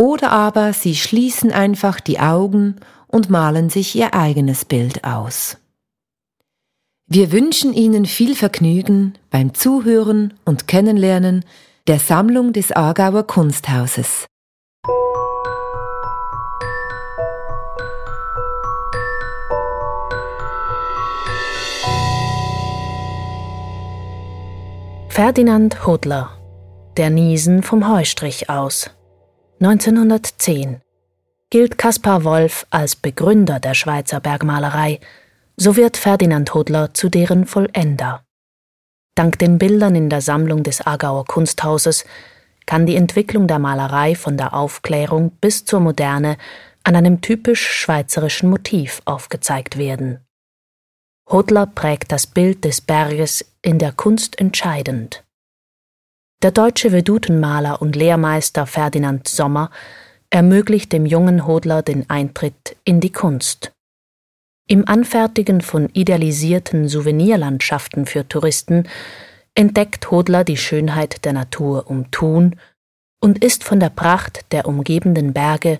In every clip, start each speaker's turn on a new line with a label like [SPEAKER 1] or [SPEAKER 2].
[SPEAKER 1] Oder aber sie schließen einfach die Augen und malen sich ihr eigenes Bild aus. Wir wünschen Ihnen viel Vergnügen beim Zuhören und Kennenlernen der Sammlung des Aargauer Kunsthauses.
[SPEAKER 2] Ferdinand Hodler Der Niesen vom Heustrich aus 1910 gilt Caspar Wolf als Begründer der Schweizer Bergmalerei, so wird Ferdinand Hodler zu deren Vollender. Dank den Bildern in der Sammlung des Aargauer Kunsthauses kann die Entwicklung der Malerei von der Aufklärung bis zur Moderne an einem typisch schweizerischen Motiv aufgezeigt werden. Hodler prägt das Bild des Berges in der Kunst entscheidend. Der deutsche Vedutenmaler und Lehrmeister Ferdinand Sommer ermöglicht dem jungen Hodler den Eintritt in die Kunst. Im Anfertigen von idealisierten Souvenirlandschaften für Touristen entdeckt Hodler die Schönheit der Natur um Thun und ist von der Pracht der umgebenden Berge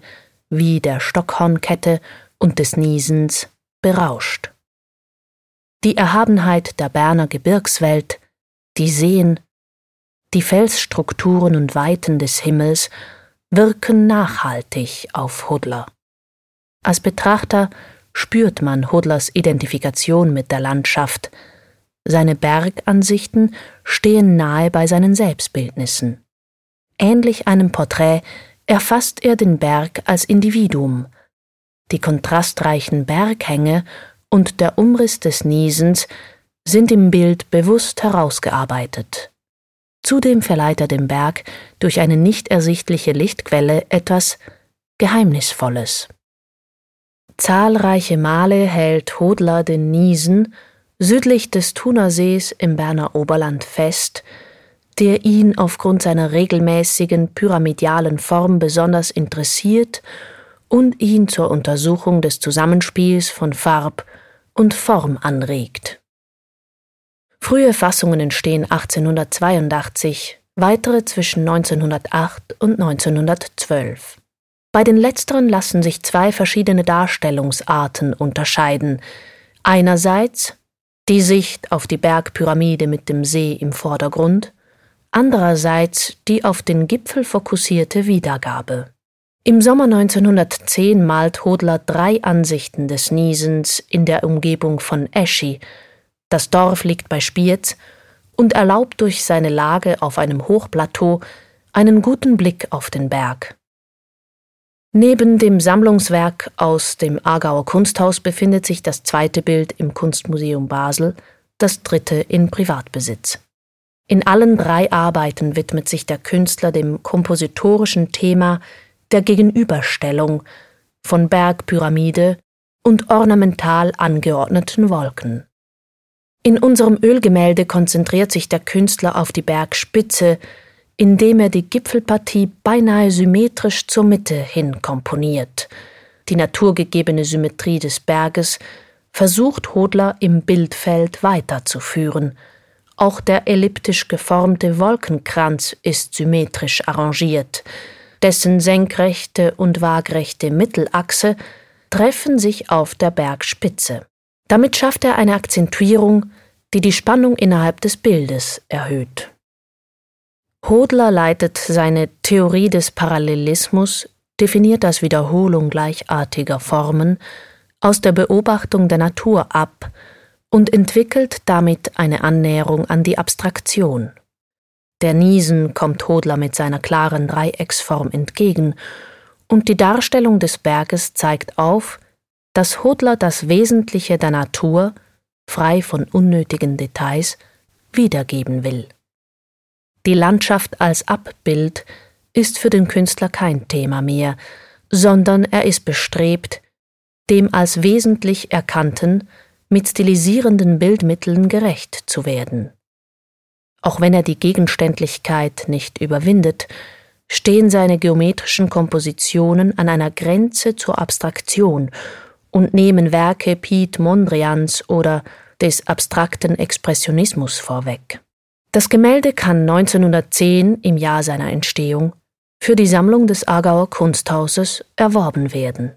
[SPEAKER 2] wie der Stockhornkette und des Niesens berauscht. Die Erhabenheit der Berner Gebirgswelt, die Seen die Felsstrukturen und Weiten des Himmels wirken nachhaltig auf Hodler. Als Betrachter spürt man Hodlers Identifikation mit der Landschaft. Seine Bergansichten stehen nahe bei seinen Selbstbildnissen. Ähnlich einem Porträt erfasst er den Berg als Individuum. Die kontrastreichen Berghänge und der Umriss des Niesens sind im Bild bewusst herausgearbeitet. Zudem verleiht er dem Berg durch eine nicht ersichtliche Lichtquelle etwas Geheimnisvolles. Zahlreiche Male hält Hodler den Niesen südlich des Thunersees im Berner Oberland fest, der ihn aufgrund seiner regelmäßigen pyramidialen Form besonders interessiert und ihn zur Untersuchung des Zusammenspiels von Farb und Form anregt. Frühe Fassungen entstehen 1882, weitere zwischen 1908 und 1912. Bei den letzteren lassen sich zwei verschiedene Darstellungsarten unterscheiden. Einerseits die Sicht auf die Bergpyramide mit dem See im Vordergrund, andererseits die auf den Gipfel fokussierte Wiedergabe. Im Sommer 1910 malt Hodler drei Ansichten des Niesens in der Umgebung von Eschi, das Dorf liegt bei Spiez und erlaubt durch seine Lage auf einem Hochplateau einen guten Blick auf den Berg. Neben dem Sammlungswerk aus dem Aargauer Kunsthaus befindet sich das zweite Bild im Kunstmuseum Basel, das dritte in Privatbesitz. In allen drei Arbeiten widmet sich der Künstler dem kompositorischen Thema der Gegenüberstellung von Bergpyramide und ornamental angeordneten Wolken. In unserem Ölgemälde konzentriert sich der Künstler auf die Bergspitze, indem er die Gipfelpartie beinahe symmetrisch zur Mitte hin komponiert. Die naturgegebene Symmetrie des Berges versucht Hodler im Bildfeld weiterzuführen, Auch der elliptisch geformte Wolkenkranz ist symmetrisch arrangiert. Dessen senkrechte und waagrechte Mittelachse treffen sich auf der Bergspitze. Damit schafft er eine Akzentuierung, die die Spannung innerhalb des Bildes erhöht. Hodler leitet seine Theorie des Parallelismus, definiert als Wiederholung gleichartiger Formen, aus der Beobachtung der Natur ab und entwickelt damit eine Annäherung an die Abstraktion. Der Niesen kommt Hodler mit seiner klaren Dreiecksform entgegen, und die Darstellung des Berges zeigt auf, dass Hodler das Wesentliche der Natur, frei von unnötigen Details, wiedergeben will. Die Landschaft als Abbild ist für den Künstler kein Thema mehr, sondern er ist bestrebt, dem als wesentlich Erkannten mit stilisierenden Bildmitteln gerecht zu werden. Auch wenn er die Gegenständlichkeit nicht überwindet, stehen seine geometrischen Kompositionen an einer Grenze zur Abstraktion und nehmen Werke Piet Mondrians oder des abstrakten Expressionismus vorweg. Das Gemälde kann 1910 im Jahr seiner Entstehung für die Sammlung des Aargauer Kunsthauses erworben werden